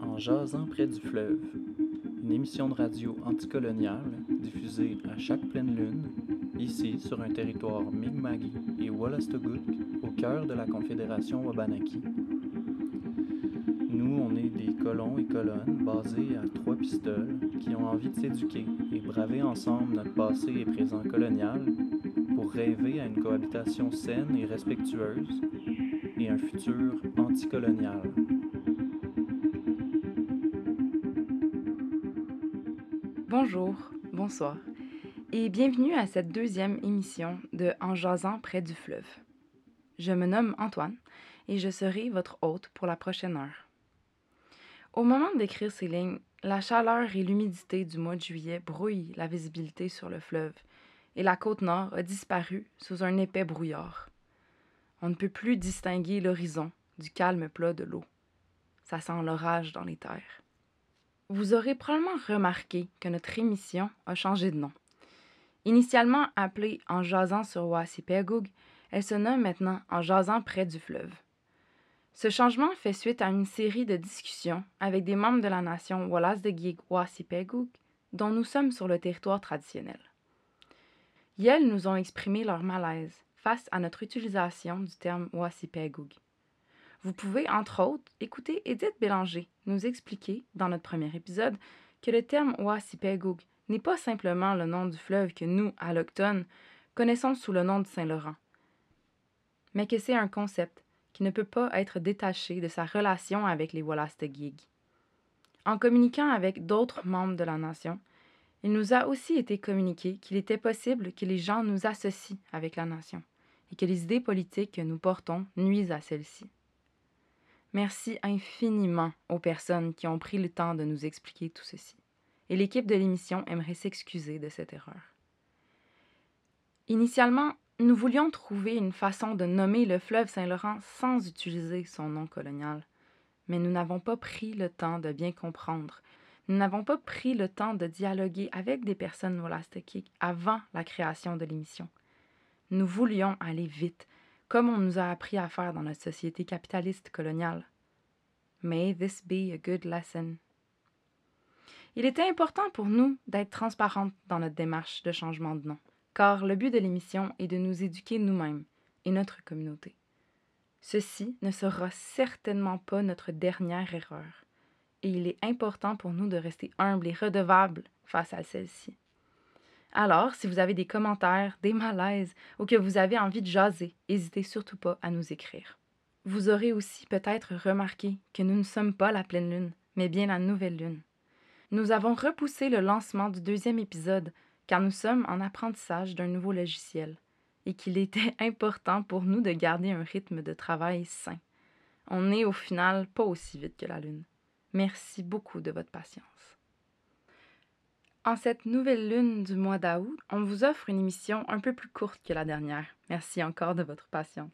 En jasant près du fleuve, une émission de radio anticoloniale diffusée à chaque pleine lune, ici sur un territoire Mi'kmaq et Wallastogut, au cœur de la Confédération Wabanaki. Nous, on est des colons et colonnes basés à trois pistoles qui ont envie de s'éduquer et braver ensemble notre passé et présent colonial pour rêver à une cohabitation saine et respectueuse et un futur anticolonial. Bonjour, bonsoir et bienvenue à cette deuxième émission de En jasant près du fleuve. Je me nomme Antoine et je serai votre hôte pour la prochaine heure. Au moment d'écrire ces lignes, la chaleur et l'humidité du mois de juillet brouillent la visibilité sur le fleuve et la côte nord a disparu sous un épais brouillard. On ne peut plus distinguer l'horizon du calme plat de l'eau. Ça sent l'orage dans les terres. Vous aurez probablement remarqué que notre émission a changé de nom. Initialement appelée En jasant sur Wassipegug, elle se nomme maintenant En jasant près du fleuve. Ce changement fait suite à une série de discussions avec des membres de la nation Wallace de Gig Wassipegug, dont nous sommes sur le territoire traditionnel. Ils nous ont exprimé leur malaise face à notre utilisation du terme Wassipegug. Vous pouvez, entre autres, écouter Edith Bélanger nous expliquer, dans notre premier épisode, que le terme Wassipegug n'est pas simplement le nom du fleuve que nous, allochtones, connaissons sous le nom de Saint-Laurent, mais que c'est un concept qui ne peut pas être détaché de sa relation avec les Wallace-de-Gig. En communiquant avec d'autres membres de la nation, il nous a aussi été communiqué qu'il était possible que les gens nous associent avec la nation et que les idées politiques que nous portons nuisent à celle-ci. Merci infiniment aux personnes qui ont pris le temps de nous expliquer tout ceci. Et l'équipe de l'émission aimerait s'excuser de cette erreur. Initialement, nous voulions trouver une façon de nommer le fleuve Saint-Laurent sans utiliser son nom colonial, mais nous n'avons pas pris le temps de bien comprendre. Nous n'avons pas pris le temps de dialoguer avec des personnes Wolastoqik avant la création de l'émission. Nous voulions aller vite, comme on nous a appris à faire dans notre société capitaliste coloniale. May this be a good lesson. Il était important pour nous d'être transparentes dans notre démarche de changement de nom, car le but de l'émission est de nous éduquer nous-mêmes et notre communauté. Ceci ne sera certainement pas notre dernière erreur, et il est important pour nous de rester humbles et redevables face à celle-ci. Alors, si vous avez des commentaires, des malaises ou que vous avez envie de jaser, n'hésitez surtout pas à nous écrire. Vous aurez aussi peut-être remarqué que nous ne sommes pas la pleine lune, mais bien la nouvelle lune. Nous avons repoussé le lancement du deuxième épisode car nous sommes en apprentissage d'un nouveau logiciel et qu'il était important pour nous de garder un rythme de travail sain. On n'est au final pas aussi vite que la Lune. Merci beaucoup de votre patience. En cette nouvelle lune du mois d'août, on vous offre une émission un peu plus courte que la dernière. Merci encore de votre patience.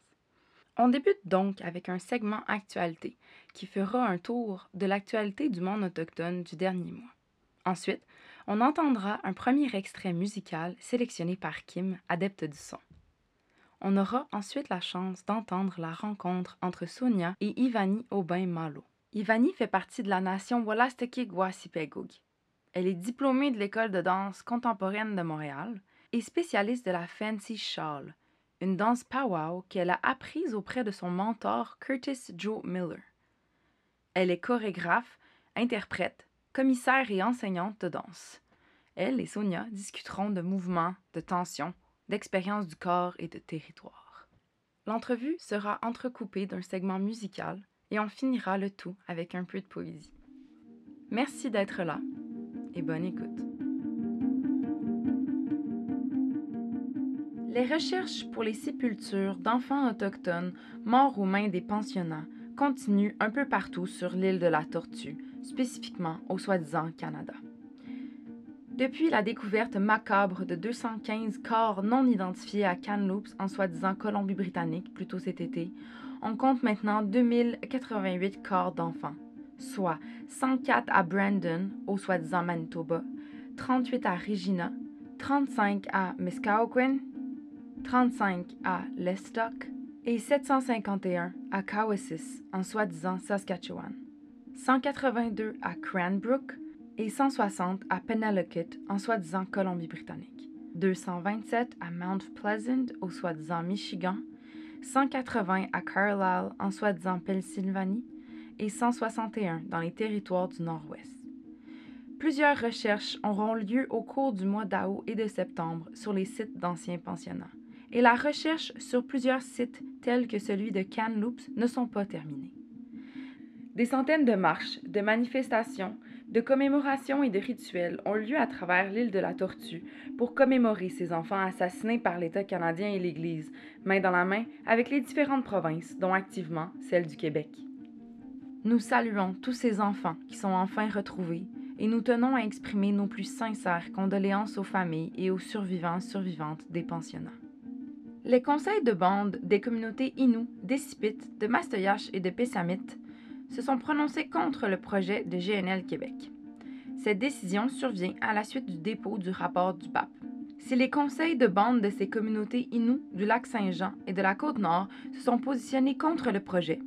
On débute donc avec un segment actualité qui fera un tour de l'actualité du monde autochtone du dernier mois. Ensuite, on entendra un premier extrait musical sélectionné par Kim, adepte du son. On aura ensuite la chance d'entendre la rencontre entre Sonia et Ivani Aubin Malo. Ivani fait partie de la nation Walastekik Wassipegug. Elle est diplômée de l'École de danse contemporaine de Montréal et spécialiste de la Fancy Shawl, une danse powwow qu'elle a apprise auprès de son mentor Curtis Joe Miller. Elle est chorégraphe, interprète, commissaire et enseignante de danse. Elle et Sonia discuteront de mouvements, de tensions, d'expériences du corps et de territoire. L'entrevue sera entrecoupée d'un segment musical et on finira le tout avec un peu de poésie. Merci d'être là et bonne écoute. Les recherches pour les sépultures d'enfants autochtones morts aux mains des pensionnats continuent un peu partout sur l'île de la Tortue, spécifiquement au soi-disant Canada. Depuis la découverte macabre de 215 corps non identifiés à Kamloops en soi-disant Colombie-Britannique plus tôt cet été, on compte maintenant 2088 corps d'enfants soit 104 à Brandon, au soi-disant Manitoba, 38 à Regina, 35 à Miskauquin, 35 à Lestock et 751 à Cowessis, en soi-disant Saskatchewan. 182 à Cranbrook et 160 à Penelakut, en soi-disant Colombie-Britannique, 227 à Mount Pleasant, au soi-disant Michigan, 180 à Carlisle, en soi-disant Pennsylvanie, et 161 dans les territoires du Nord-Ouest. Plusieurs recherches auront lieu au cours du mois d'août et de septembre sur les sites d'anciens pensionnats, et la recherche sur plusieurs sites tels que celui de Kamloops ne sont pas terminées. Des centaines de marches, de manifestations, de commémorations et de rituels ont lieu à travers l'île de la Tortue pour commémorer ces enfants assassinés par l'État canadien et l'Église, main dans la main avec les différentes provinces, dont activement celle du Québec. Nous saluons tous ces enfants qui sont enfin retrouvés et nous tenons à exprimer nos plus sincères condoléances aux familles et aux survivants survivantes des pensionnats. Les conseils de bande des communautés Innu, d'Essipit, de Mastoyache et de Pessamit se sont prononcés contre le projet de GNL Québec. Cette décision survient à la suite du dépôt du rapport du BAP. Si les conseils de bande de ces communautés Innu du lac Saint-Jean et de la Côte-Nord se sont positionnés contre le projet,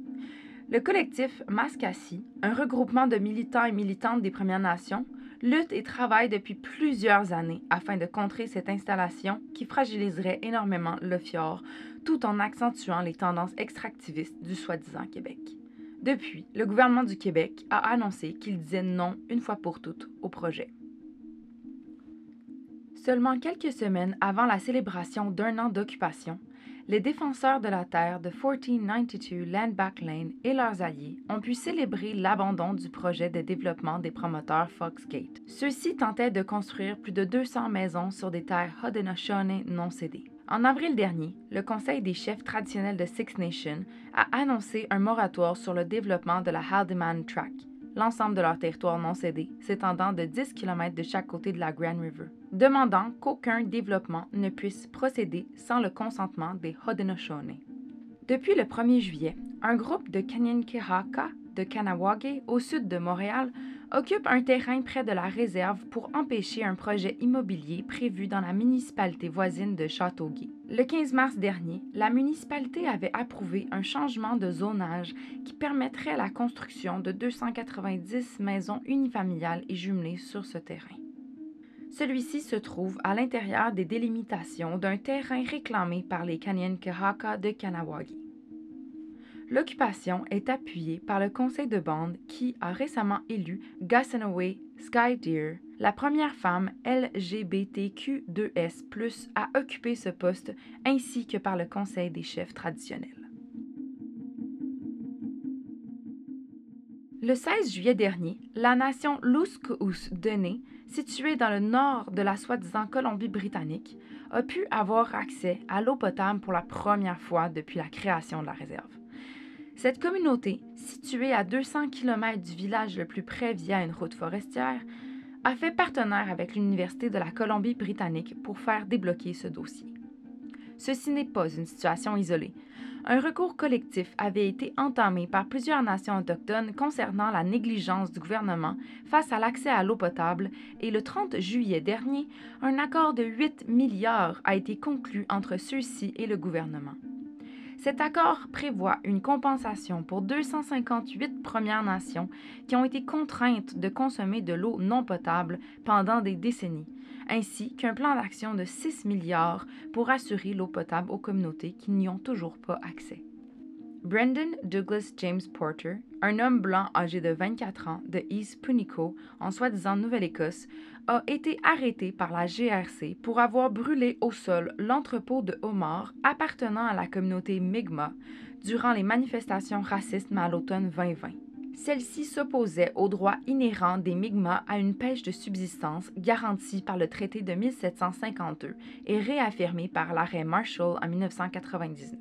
le collectif Mascassi, un regroupement de militants et militantes des Premières Nations, lutte et travaille depuis plusieurs années afin de contrer cette installation qui fragiliserait énormément le fjord tout en accentuant les tendances extractivistes du soi-disant Québec. Depuis, le gouvernement du Québec a annoncé qu'il disait non une fois pour toutes au projet. Seulement quelques semaines avant la célébration d'un an d'occupation, les défenseurs de la terre de 1492 Landback Lane et leurs alliés ont pu célébrer l'abandon du projet de développement des promoteurs Foxgate. Ceux-ci tentaient de construire plus de 200 maisons sur des terres Haudenosaunee non cédées. En avril dernier, le Conseil des chefs traditionnels de Six Nations a annoncé un moratoire sur le développement de la Haldimand Track, l'ensemble de leur territoire non cédé, s'étendant de 10 km de chaque côté de la Grand River, demandant qu'aucun développement ne puisse procéder sans le consentement des Haudenosaunee. Depuis le 1er juillet, un groupe de Kanyenkehaka de Kanawagé, au sud de Montréal, occupe un terrain près de la réserve pour empêcher un projet immobilier prévu dans la municipalité voisine de Châteauguay. Le 15 mars dernier, la municipalité avait approuvé un changement de zonage qui permettrait la construction de 290 maisons unifamiliales et jumelées sur ce terrain. Celui-ci se trouve à l'intérieur des délimitations d'un terrain réclamé par les Kanyenkehaka de Kanawagi. L'occupation est appuyée par le conseil de bande qui a récemment élu Sky Skydeer, la première femme LGBTQ2S+, à occuper ce poste, ainsi que par le conseil des chefs traditionnels. Le 16 juillet dernier, la nation Luscous Dené, située dans le nord de la soi-disant Colombie-Britannique, a pu avoir accès à l'eau potable pour la première fois depuis la création de la réserve. Cette communauté, située à 200 km du village le plus près via une route forestière, a fait partenaire avec l'Université de la Colombie-Britannique pour faire débloquer ce dossier. Ceci n'est pas une situation isolée. Un recours collectif avait été entamé par plusieurs nations autochtones concernant la négligence du gouvernement face à l'accès à l'eau potable et le 30 juillet dernier, un accord de 8 milliards a été conclu entre ceux-ci et le gouvernement. Cet accord prévoit une compensation pour 258 Premières Nations qui ont été contraintes de consommer de l'eau non potable pendant des décennies, ainsi qu'un plan d'action de 6 milliards pour assurer l'eau potable aux communautés qui n'y ont toujours pas accès. Brendan Douglas James Porter, un homme blanc âgé de 24 ans de East Punico, en soi-disant Nouvelle-Écosse, a été arrêté par la GRC pour avoir brûlé au sol l'entrepôt de homards appartenant à la communauté Mi'kmaq durant les manifestations racistes à l'automne 2020. Celle-ci s'opposait au droit inhérent des Mi'kmaq à une pêche de subsistance garantie par le traité de 1752 et réaffirmée par l'arrêt Marshall en 1999.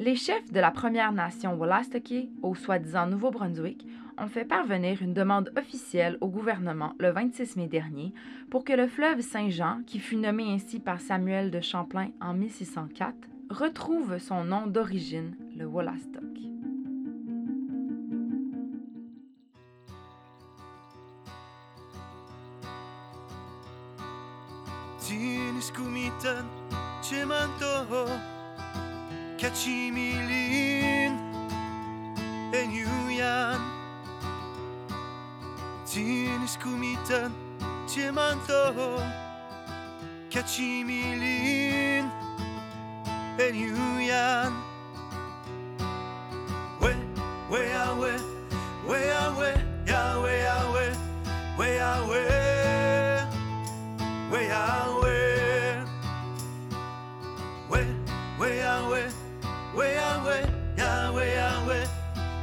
Les chefs de la Première Nation Wolastoqey, au soi-disant Nouveau-Brunswick, ont fait parvenir une demande officielle au gouvernement le 26 mai dernier pour que le fleuve Saint-Jean, qui fut nommé ainsi par Samuel de Champlain en 1604, retrouve son nom d'origine, le Wolastoq. Keçi milin en yuyan. Tienes kumitan chemanto. Keçi en yuyan. We, we, ah, we, we, ah, we, ah, ya, we, we, we, we, we, we, we,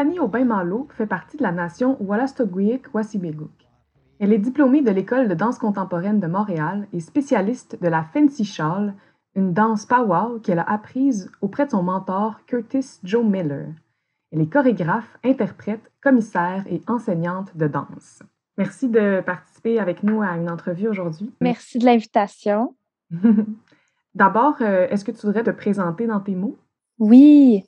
Ivani Aubin-Malo fait partie de la nation Wolastoqiyik-Wassibéguk. Elle est diplômée de l'École de danse contemporaine de Montréal et spécialiste de la Fancy Shawl, une danse powwow qu'elle a apprise auprès de son mentor Curtis Joe Miller. Elle est chorégraphe, interprète, commissaire et enseignante de danse. Merci de participer avec nous à une entrevue aujourd'hui. Merci de l'invitation. D'abord, euh, est-ce que tu voudrais te présenter dans tes mots? Oui.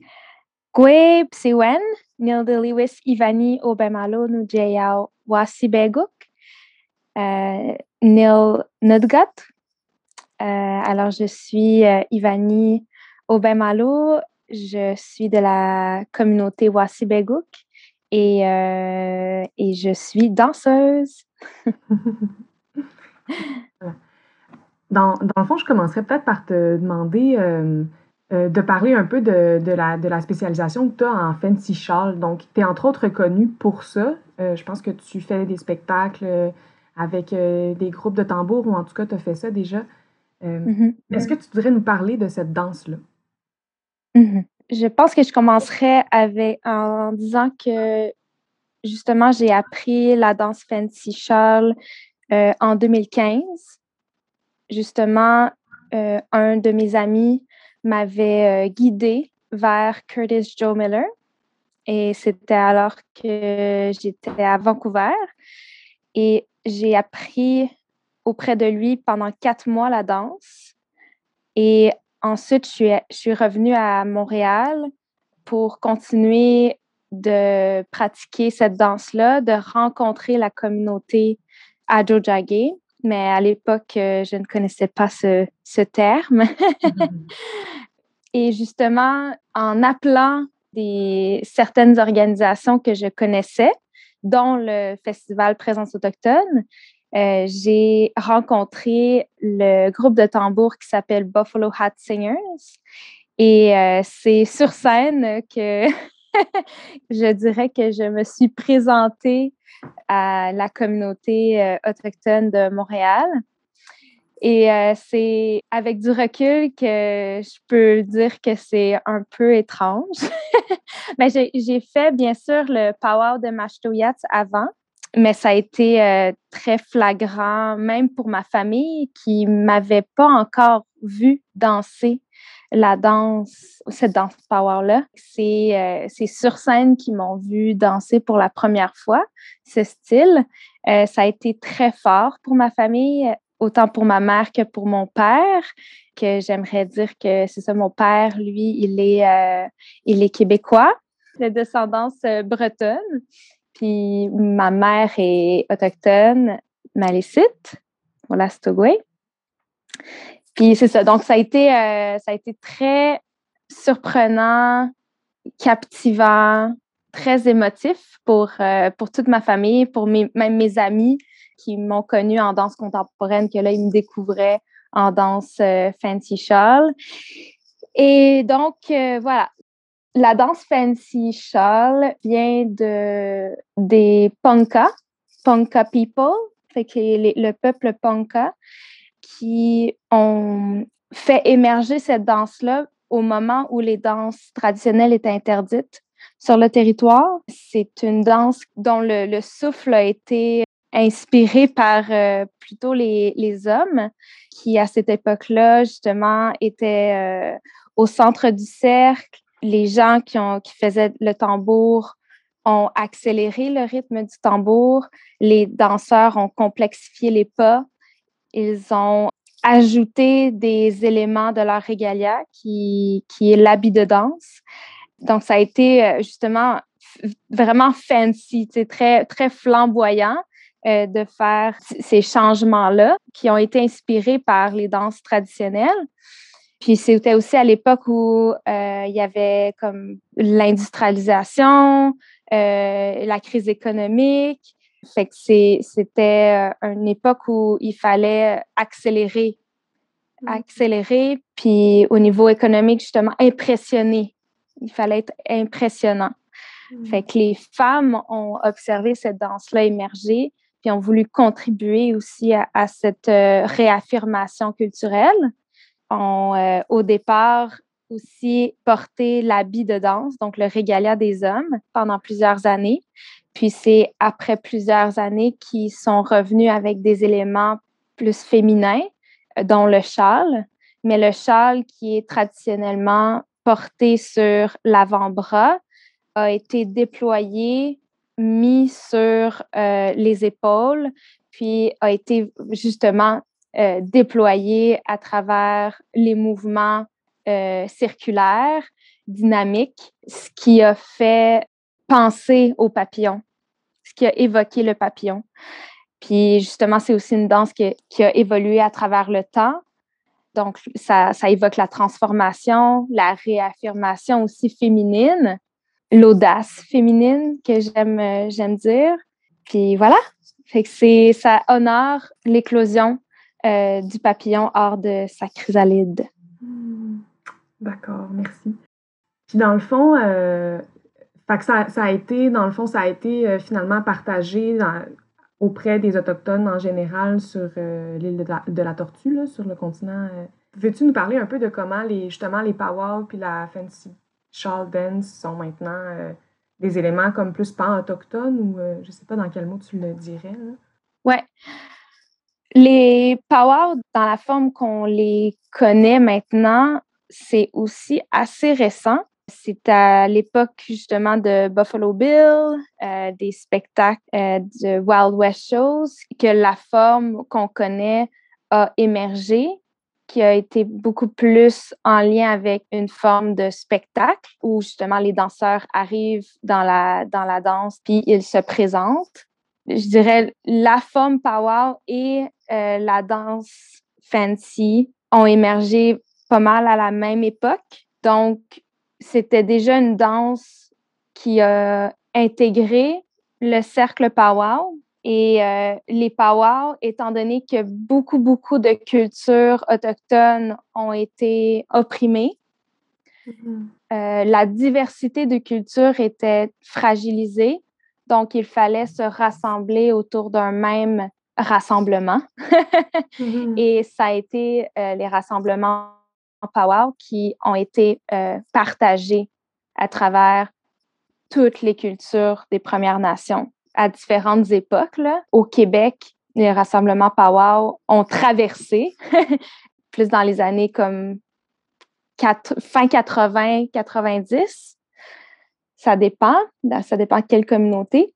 Gwe Psiwen, Nil de Lewis Ivani Obemalo Nujeyao Wasibeguk, euh, Nil Nudgat. Euh, alors, je suis euh, Ivani Obemalo, je suis de la communauté Wasibeguk et, euh, je suis danseuse. Dans, dans le fond, je commencerais peut-être par te demander euh, de parler un peu de, de la, de la spécialisation que tu as en fancy shawl. Donc, tu es entre autres reconnue pour ça. Euh, je pense que tu fais des spectacles euh, avec euh, des groupes de tambours, ou en tout cas, tu as fait ça déjà. Mhm. Est-ce que tu voudrais nous parler de cette danse-là? Mhm. Je pense que je commencerai avec en disant que justement j'ai appris la danse fancy shawl en 2015. Justement, un de mes amis m'avait euh, guidée vers Curtis Joe Miller. Et c'était alors que j'étais à Vancouver. Et j'ai appris auprès de lui pendant quatre mois la danse. Et Ensuite, je suis, revenue à Montréal pour continuer de pratiquer cette danse-là, de rencontrer la communauté Adjojagé. Mais à l'époque, euh, je ne connaissais pas ce, ce terme. Et justement, en appelant des, certaines organisations que je connaissais, dont le Festival Présence autochtone, euh, j'ai rencontré le groupe de tambour qui s'appelle Buffalo Hat Singers. Et euh, c'est sur scène que je dirais que je me suis présentée à la communauté euh, autochtone de Montréal. Et euh, c'est avec du recul que je peux dire que c'est un peu étrange. Mais j'ai fait, bien sûr, le Power de Mashtoyats avant, mais ça a été euh, très flagrant, même pour ma famille qui ne m'avait pas encore vu danser la danse, cette danse power-là. C'est sur scène qu'ils m'ont vu danser pour la première fois, ce style. Euh, ça a été très fort pour ma famille autant pour ma mère que pour mon père, que j'aimerais dire que c'est ça, mon père, lui, il est, euh, il est québécois, de descendance euh, bretonne. Puis ma mère est autochtone, malécite, voilà, Stogway. Puis c'est ça, donc ça a été, euh, ça a été très surprenant, captivant, très émotif pour, pour toute ma famille, pour mes, même mes amis qui m'ont connue en danse contemporaine, que là, ils me découvraient en danse euh, fancy shawl. Et donc, euh, voilà. La danse fancy shawl vient de, des Ponka, Ponka people, fait que le peuple Ponka, qui ont fait émerger cette danse-là au moment où les danses traditionnelles étaient interdites sur le territoire. C'est une danse dont le, le souffle a été inspiré par euh, plutôt les, hommes qui, à cette époque-là, justement, étaient euh, au centre du cercle. Les gens qui, qui faisaient le tambour ont accéléré le rythme du tambour. Les danseurs ont complexifié les pas. Ils ont ajouté des éléments de leur régalia qui, qui est l'habit de danse. Donc, ça a été euh, justement vraiment fancy, très, très flamboyant. Euh, de faire ces changements-là qui ont été inspirés par les danses traditionnelles. Puis c'était aussi à l'époque où euh, il y avait comme l'industrialisation, la crise économique. Fait que c'était une époque où il fallait accélérer, mm. accélérer, puis au niveau économique, justement, impressionner. Il fallait être impressionnant. Mm. Fait que les femmes ont observé cette danse-là émerger, puis ont voulu contribuer aussi à, cette euh, réaffirmation culturelle. Euh, au départ, aussi porté l'habit de danse, donc le régalia des hommes, pendant plusieurs années. Puis c'est après plusieurs années qu'ils sont revenus avec des éléments plus féminins, euh, dont le châle, mais le châle qui est traditionnellement porté sur l'avant-bras a été déployé mis sur euh, les épaules, puis a été justement euh, déployé à travers les mouvements euh, circulaires, dynamiques, ce qui a fait penser au papillon, ce qui a évoqué le papillon. Puis justement, c'est aussi une danse qui, a évolué à travers le temps. Donc, ça, évoque la transformation, la réaffirmation aussi féminine, l'audace féminine que j'aime euh, dire. Puis voilà, fait que ça honore l'éclosion euh, du papillon hors de sa chrysalide. D'accord, merci. Puis dans le fond, euh, fait que ça, a été, dans le fond, ça a été euh, finalement partagé auprès des Autochtones en général sur l'île de, la Tortue, là, sur le continent. Veux-tu nous parler un peu de comment les, justement les powwows puis la fancy Charles dance sont maintenant euh, des éléments comme plus pan-autochtones ou euh, je ne sais pas dans quel mot tu le dirais. Oui. Les powwows, dans la forme qu'on les connaît maintenant, c'est aussi assez récent. C'est à l'époque justement de Buffalo Bill, euh, des spectacles de Wild West Shows, que la forme qu'on connaît a émergé qui a été beaucoup plus en lien avec une forme de spectacle où justement les danseurs arrivent dans la, dans la danse puis ils se présentent. Je dirais la forme power et euh, la danse fancy ont émergé pas mal à la même époque. Donc, c'était déjà une danse qui a intégré le cercle powwow. Et euh, les powwow, étant donné que beaucoup, beaucoup de cultures autochtones ont été opprimées, Mhm. euh, la diversité de cultures était fragilisée. Donc, il fallait se rassembler autour d'un même rassemblement. Mhm. Et ça a été euh, les rassemblements powwow qui ont été euh, partagés à travers toutes les cultures des Premières Nations à différentes époques. Au Québec, les rassemblements powwow ont traversé, plus dans les années comme quatre- fin 80, 90. Ça dépend, ça dépend de quelle communauté.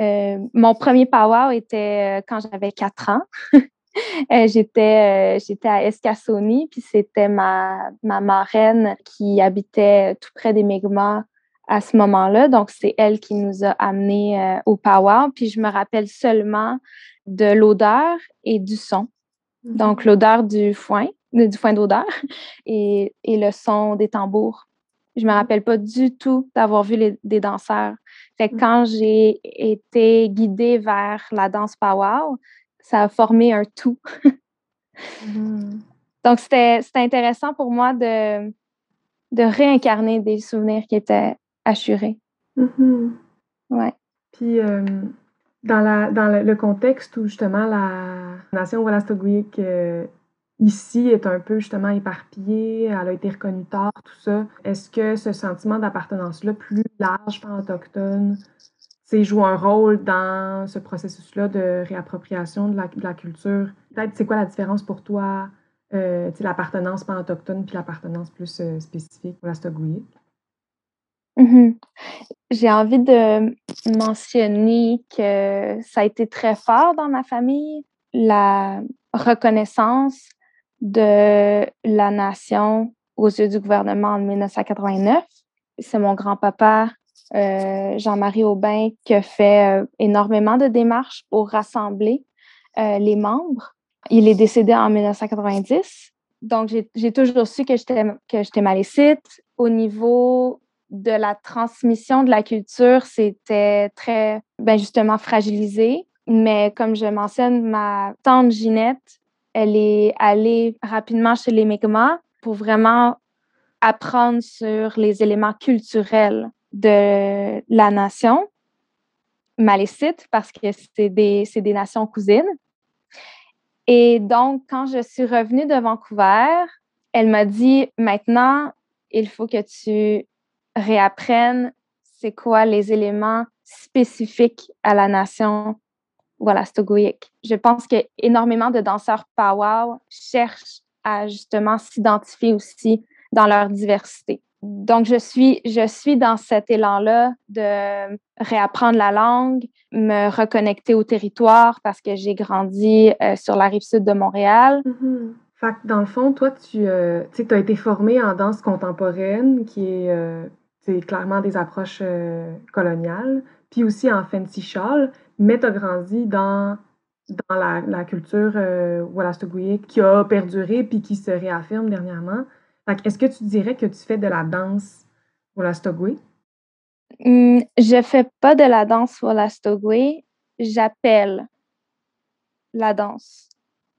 Euh, mon premier powwow était euh, quand j'avais 4 ans. Euh, j'étais, euh, j'étais à Escasoni, puis c'était ma, ma marraine qui habitait tout près des Mi'kmaq à ce moment-là. Donc, c'est elle qui nous a amenés euh, au powwow. Puis je me rappelle seulement de l'odeur et du son. Mhm. Donc, l'odeur du foin, du foin d'odeur et, et le son des tambours. Je me rappelle pas du tout d'avoir vu les- des danseurs. Fait que Mhm. quand j'ai été guidée vers la danse powwow, ça a formé un tout. Mhm. Donc, c'était intéressant pour moi de, de réincarner des souvenirs qui étaient assurés. Mhm. Ouais. Puis, euh, dans, la, dans le, le contexte où justement la nation Wallastoguic euh, ici est un peu justement éparpillée, elle a été reconnue tard, tout ça, est-ce que ce sentiment d'appartenance-là plus large, pan-autochtone, c'est joue un rôle dans ce processus-là de réappropriation de la, la culture? Peut-être, c'est quoi la différence pour toi, euh, l'appartenance pan-autochtone puis l'appartenance plus euh, spécifique Wallastoguic? Mhm. J'ai envie de mentionner que ça a été très fort dans ma famille, la reconnaissance de la nation aux yeux du gouvernement en 1989. C'est mon grand-papa, Jean-Marie Aubin, qui a fait euh, énormément de démarches pour rassembler euh, les membres. Il est décédé en 1990. Donc, j'ai toujours su que j'étais malécite. Au niveau de la transmission de la culture, c'était très, ben justement, fragilisé. Mais comme je mentionne, ma tante Ginette, elle est allée rapidement chez les Mi'kmaq pour vraiment apprendre sur les éléments culturels de la nation malécite parce que c'est des, des nations cousines. Et donc, quand je suis revenue de Vancouver, elle m'a dit, maintenant, il faut que tu réapprennes c'est quoi les éléments spécifiques à la nation Wallastogoic. Je pense que énormément de danseurs powwow cherchent à justement s'identifier aussi dans leur diversité. Donc, je suis, je suis dans cet élan-là de réapprendre la langue, me reconnecter au territoire parce que j'ai grandi euh, sur la rive sud de Montréal. Que dans le fond, toi, tu euh, t'as été formée en danse contemporaine, qui est euh, clairement des approches coloniales, puis aussi en fancy shawl, mais tu as grandi dans, dans la, la culture euh, qui a perduré puis qui se réaffirme dernièrement. Est-ce que tu dirais que tu fais de la danse Wallastoguic? Hum, je fais pas de la danse Wallastogue, j'appelle la danse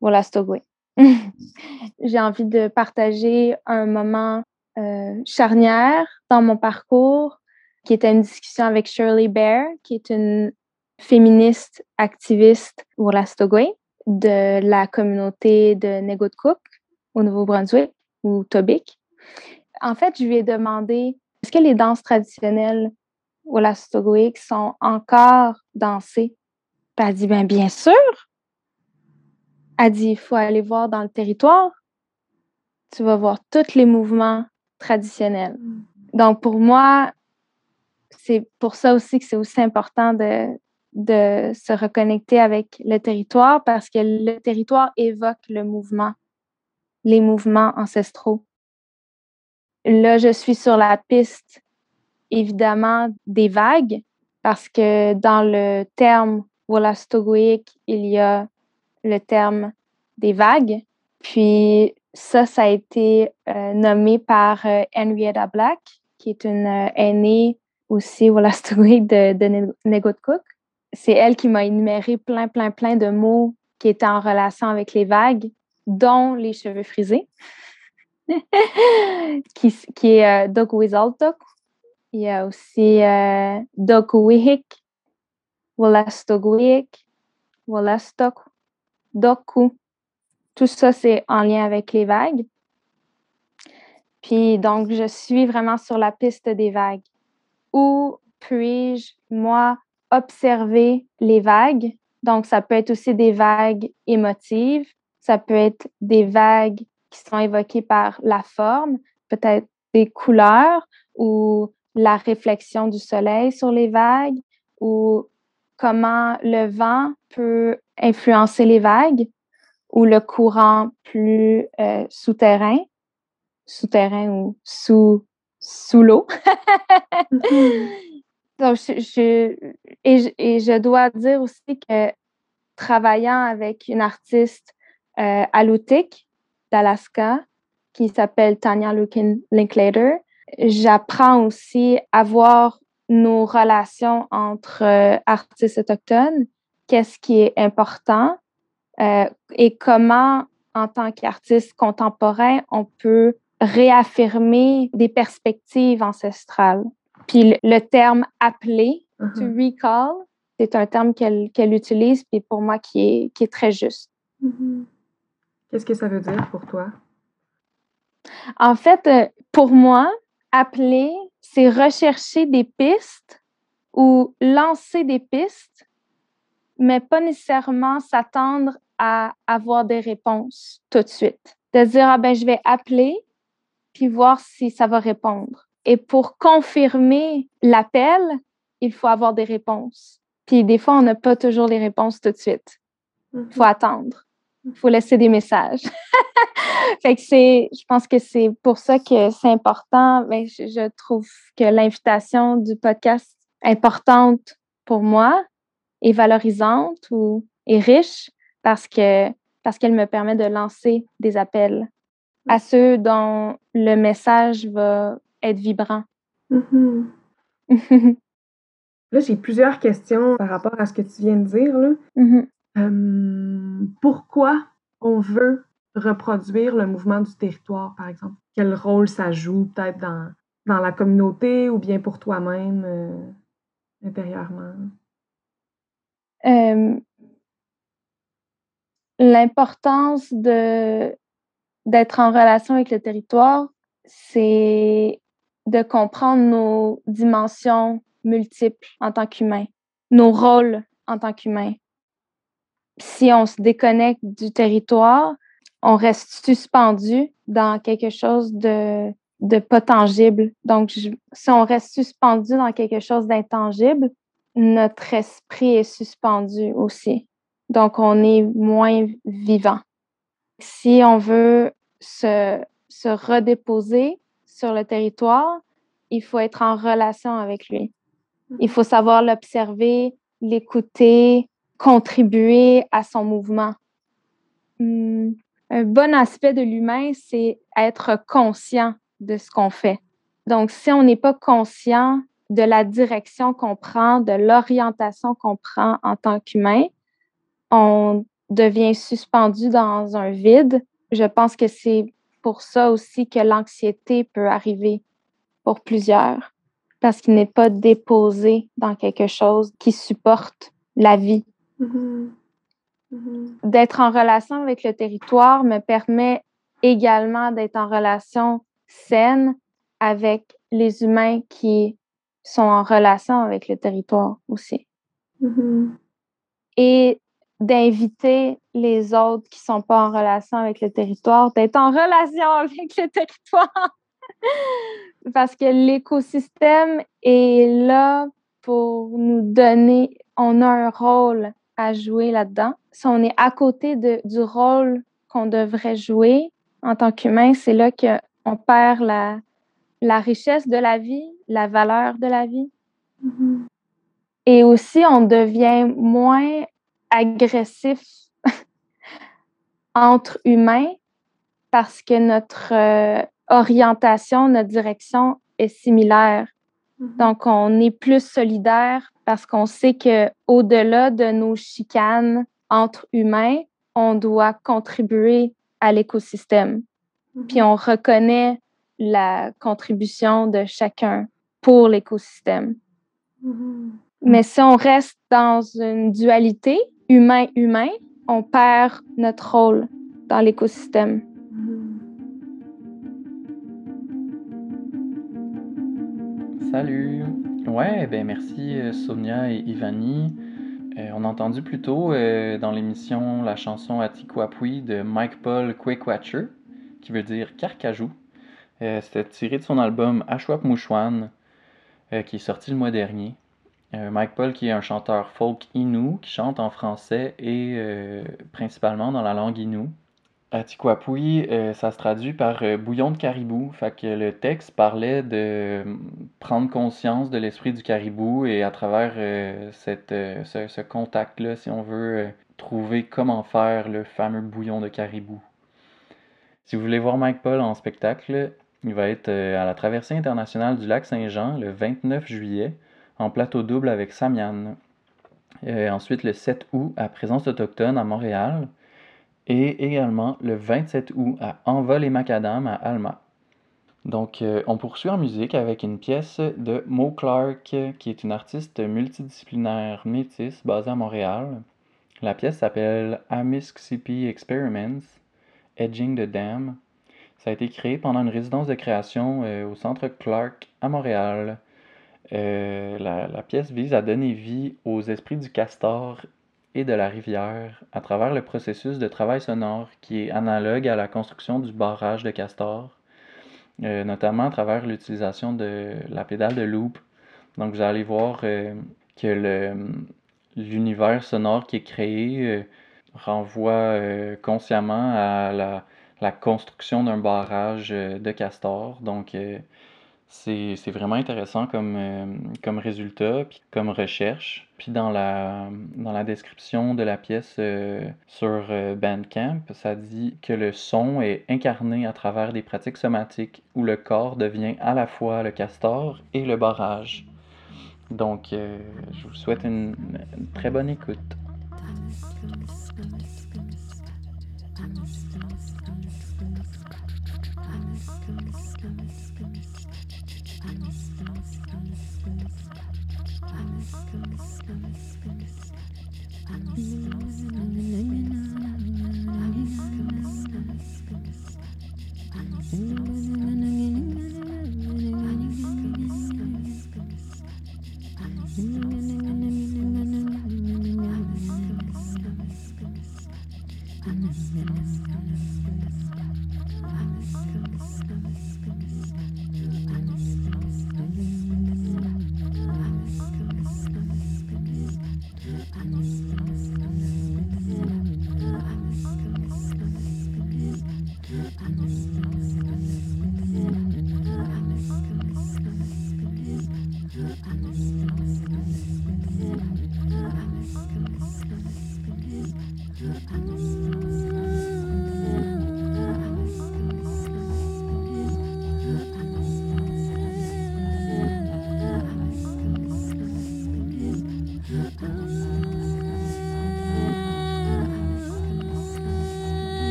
Wallastogue. J'ai envie de partager un moment euh, charnière dans mon parcours qui était une discussion avec Shirley Bear, qui est une féministe activiste Wallastogue de la communauté de Negotkuk au Nouveau-Brunswick ou Tobic. En fait, je lui ai demandé est-ce que les danses traditionnelles Wallastogoiques sont encore dansées? Puis elle a dit, ben, bien sûr. Elle dit, il faut aller voir dans le territoire. Tu vas voir tous les mouvements traditionnels. Donc, pour moi, c'est pour ça aussi que c'est aussi important de, de se reconnecter avec le territoire parce que le territoire évoque le mouvement, les mouvements ancestraux. Là, je suis sur la piste, évidemment, des vagues parce que dans le terme Wallastogoic, il y a le terme des vagues. Puis ça, ça a été euh, nommé par euh, Henrietta Black, qui est une euh, aînée aussi au Lastaway de, de Ne- Negotiable. C'est elle qui m'a énuméré plein, plein, plein de mots qui étaient en relation avec les vagues, dont les cheveux frisés, qui, qui est euh, Dogwizaltok. Il y a aussi euh, Dokuwihik, Wolastogwik, Wolastok, Doku. Tout ça, c'est en lien avec les vagues. Puis donc, je suis vraiment sur la piste des vagues. Où puis-je, moi, observer les vagues? Donc, ça peut être aussi des vagues émotives, ça peut être des vagues qui sont évoquées par la forme, peut-être des couleurs ou la réflexion du soleil sur les vagues ou comment le vent peut influencer les vagues ou le courant plus euh, souterrain, souterrain ou sous, sous l'eau. Donc, je, je- et, je, et je dois dire aussi que travaillant avec une artiste euh, aleutique d'Alaska qui s'appelle Tanya Lukin Linklater, j'apprends aussi à voir nos relations entre euh, artistes autochtones, qu'est-ce qui est important euh, et comment, en tant qu'artiste contemporain, on peut réaffirmer des perspectives ancestrales. Puis le, terme appeler, to Mhm. recall, c'est un terme qu'elle utilise, puis pour moi qui est, qui est très juste. Mhm. Qu'est-ce que ça veut dire pour toi? En fait, euh, pour moi, appeler, c'est rechercher des pistes ou lancer des pistes, mais pas nécessairement s'attendre à avoir des réponses tout de suite. De dire, ah ben, je vais appeler, puis voir si ça va répondre. Et pour confirmer l'appel, il faut avoir des réponses. Puis des fois, on n'a pas toujours les réponses tout de suite. Il faut attendre. Il faut laisser des messages. fait que c'est, je pense que c'est pour ça que c'est important. Mais je, je trouve que l'invitation du podcast est importante pour moi et valorisante ou est riche parce que parce qu'elle me permet de lancer des appels à ceux dont le message va être vibrant. Mhm. Là, j'ai plusieurs questions par rapport à ce que tu viens de dire. Là. Mhm. Euh, pourquoi on veut reproduire le mouvement du territoire, par exemple? Quel rôle ça joue peut-être dans, dans la communauté ou bien pour toi-même euh, intérieurement? Euh, L'importance de d'être en relation avec le territoire, c'est de comprendre nos dimensions multiples en tant qu'humain, nos rôles en tant qu'humain. Si on se déconnecte du territoire, on reste suspendu dans quelque chose de, de pas tangible. Donc, si on reste suspendu dans quelque chose d'intangible, notre esprit est suspendu aussi. Donc, on est moins vivant. Si on veut se, se redéposer sur le territoire, il faut être en relation avec lui. Il faut savoir l'observer, l'écouter, contribuer à son mouvement. Hmm, Un bon aspect de l'humain, c'est être conscient de ce qu'on fait. Donc, si on n'est pas conscient de la direction qu'on prend, de l'orientation qu'on prend en tant qu'humain, on devient suspendu dans un vide. Je pense que c'est pour ça aussi que l'anxiété peut arriver pour plusieurs, parce qu'il n'est pas déposé dans quelque chose qui supporte la vie. Mhm. Mhm. D'être en relation avec le territoire me permet également d'être en relation saine avec les humains qui sont en relation avec le territoire aussi. Mhm. et d'inviter les autres qui sont pas en relation avec le territoire d'être en relation avec le territoire. Parce que l'écosystème est là pour nous donner, on a un rôle à jouer là-dedans. Si on est à côté de, du rôle qu'on devrait jouer en tant qu'humain, c'est là qu'on perd la, la richesse de la vie, la valeur de la vie. Mhm. Et aussi, on devient moins agressif entre humains parce que notre euh, orientation, notre direction est similaire. Mhm. Donc, on est plus solidaire parce qu'on sait que au-delà de nos chicanes entre humains, on doit contribuer à l'écosystème. Puis on reconnaît la contribution de chacun pour l'écosystème. Mhm. Mais si on reste dans une dualité humain-humain, on perd notre rôle dans l'écosystème. Mhm. Salut! Ouais, ben merci euh, Sonia et Ivani. Euh, on a entendu plus tôt euh, dans l'émission la chanson Atiquapui de Mike Paul Quakwatcher, qui veut dire carcajou. C'était tiré de son album Ashwap Mouchouane, qui est sorti le mois dernier. Mike Paul, qui est un chanteur folk inou, qui chante en français et principalement dans la langue inou. Atiquapui, euh, ça se traduit par euh, bouillon de caribou. Fait que le texte parlait de euh, prendre conscience de l'esprit du caribou et à travers euh, ce, ce contact-là, si on veut, trouver comment faire le fameux bouillon de caribou. Si vous voulez voir Mike Paul en spectacle, il va être à la traversée internationale du lac Saint-Jean le 29 juillet en plateau double avec Samian. Ensuite, le 7 août à Présence autochtone à Montréal. Et également le 27 août à Envol et Macadam à Alma. Donc, euh, on poursuit en musique avec une pièce de Mo Clark, qui est une artiste multidisciplinaire métisse basée à Montréal. La pièce s'appelle Amisksipi Experiments, Edging the Dam. Ça a été créé pendant une résidence de création euh, au Centre Clark à Montréal. Euh, la pièce vise à donner vie aux esprits du castor et de la rivière à travers le processus de travail sonore qui est analogue à la construction du barrage de castor, euh, notamment à travers l'utilisation de la pédale de loop. Donc vous allez voir euh, que l'univers sonore qui est créé euh, renvoie euh, consciemment à la, la construction d'un barrage de castor. Donc c'est vraiment intéressant comme, euh, comme résultat, puis comme recherche. Puis dans la, dans la description de la pièce euh, sur euh, Bandcamp, ça dit que le son est incarné à travers des pratiques somatiques où le corps devient à la fois le castor et le barrage. Donc, je vous souhaite une très bonne écoute.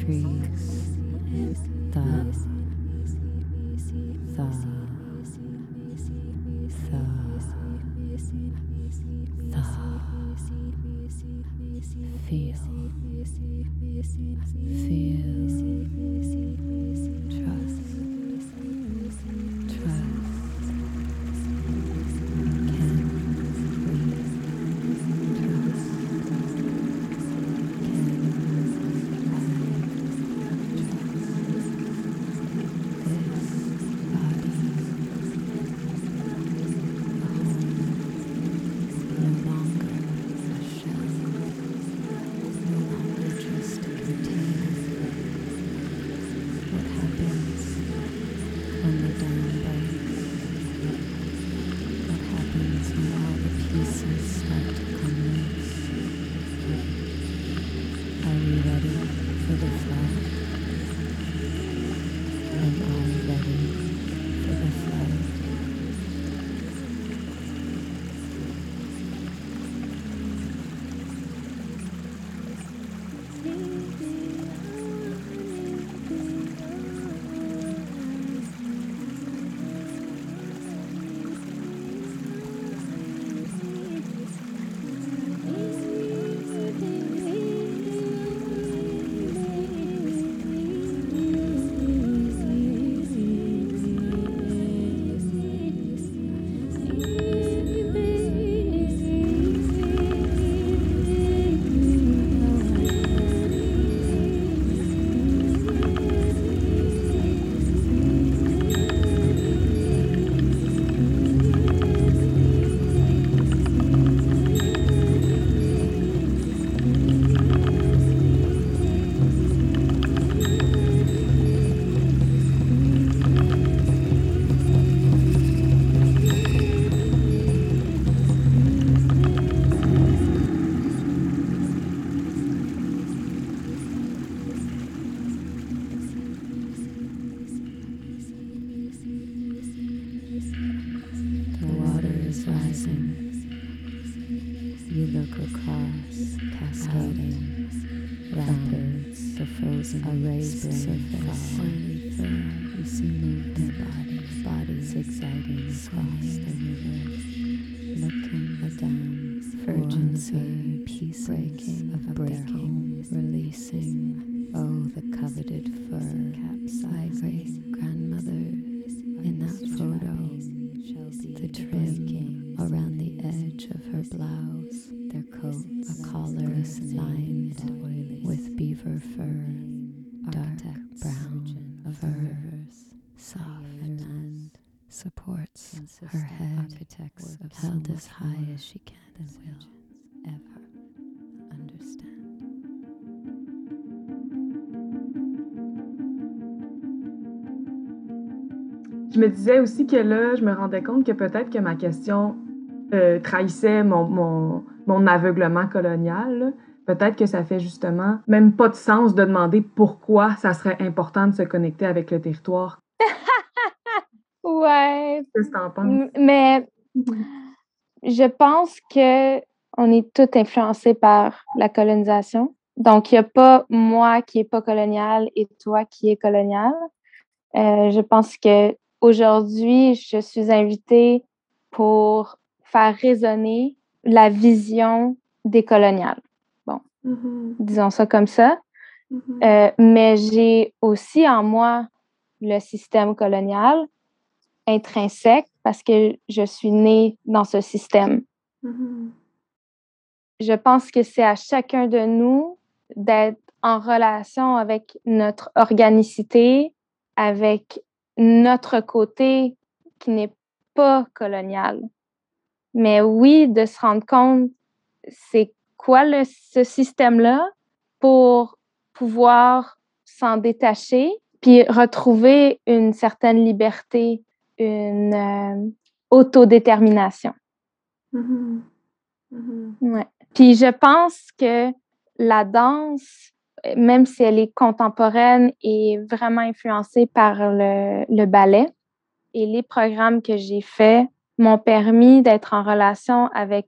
Free the thought. Je me disais aussi que là, je me rendais compte que peut-être que ma question euh, trahissait mon, mon, mon aveuglement colonial. Peut-être que ça fait justement même pas de sens de demander pourquoi ça serait important de se connecter avec le territoire. Ouais, Qu'est-ce que t'en penses? m- mais je pense que on est tous influencés par la colonisation. Donc, il n'y a pas moi qui est pas colonial et toi qui est colonial. Euh, je pense que aujourd'hui, je suis invitée pour faire résonner la vision décoloniale. Mhm, Disons ça comme ça. mhm. Euh, mais j'ai aussi en moi le système colonial intrinsèque parce que je suis née dans ce système. Mhm. Je pense que c'est à chacun de nous d'être en relation avec notre organicité, avec notre côté qui n'est pas colonial. Mais oui, de se rendre compte, c'est quoi le, ce système-là pour pouvoir s'en détacher, puis retrouver une certaine liberté, une euh, autodétermination. Mhm. Mhm. Ouais. Puis je pense que la danse, même si elle est contemporaine, est vraiment influencée par le, le ballet. Et les programmes que j'ai faits m'ont permis d'être en relation avec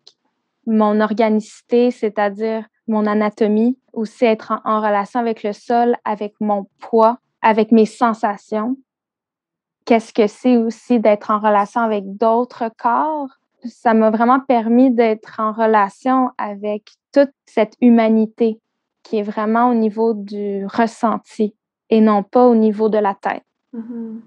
mon organicité, c'est-à-dire mon anatomie, aussi être en relation avec le sol, avec mon poids, avec mes sensations. Qu'est-ce que c'est aussi d'être en relation avec d'autres corps? ça m'a vraiment permis d'être en relation avec toute cette humanité qui est vraiment au niveau du ressenti et non pas au niveau de la tête. Mhm.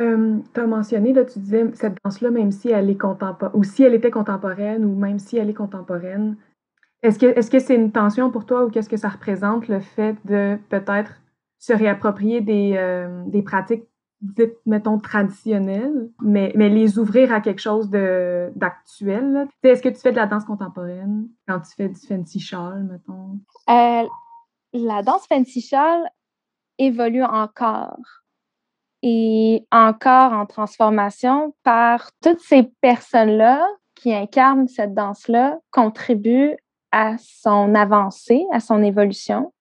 Euh, tu as mentionné, là, tu disais, cette danse-là, même si elle est contemporaine, ou si elle était contemporaine, ou même si elle est contemporaine, est-ce que est-ce que c'est une tension pour toi ou qu'est-ce que ça représente le fait de peut-être se réapproprier des, euh, des pratiques dites, mettons, traditionnelles, mais, mais les ouvrir à quelque chose d'actuel? Est-ce que tu fais de la danse contemporaine quand tu fais du fancy shawl, mettons? Euh, la danse fancy shawl évolue encore et encore en transformation par toutes ces personnes-là qui incarnent cette danse-là, contribuent à son avancée, à son évolution,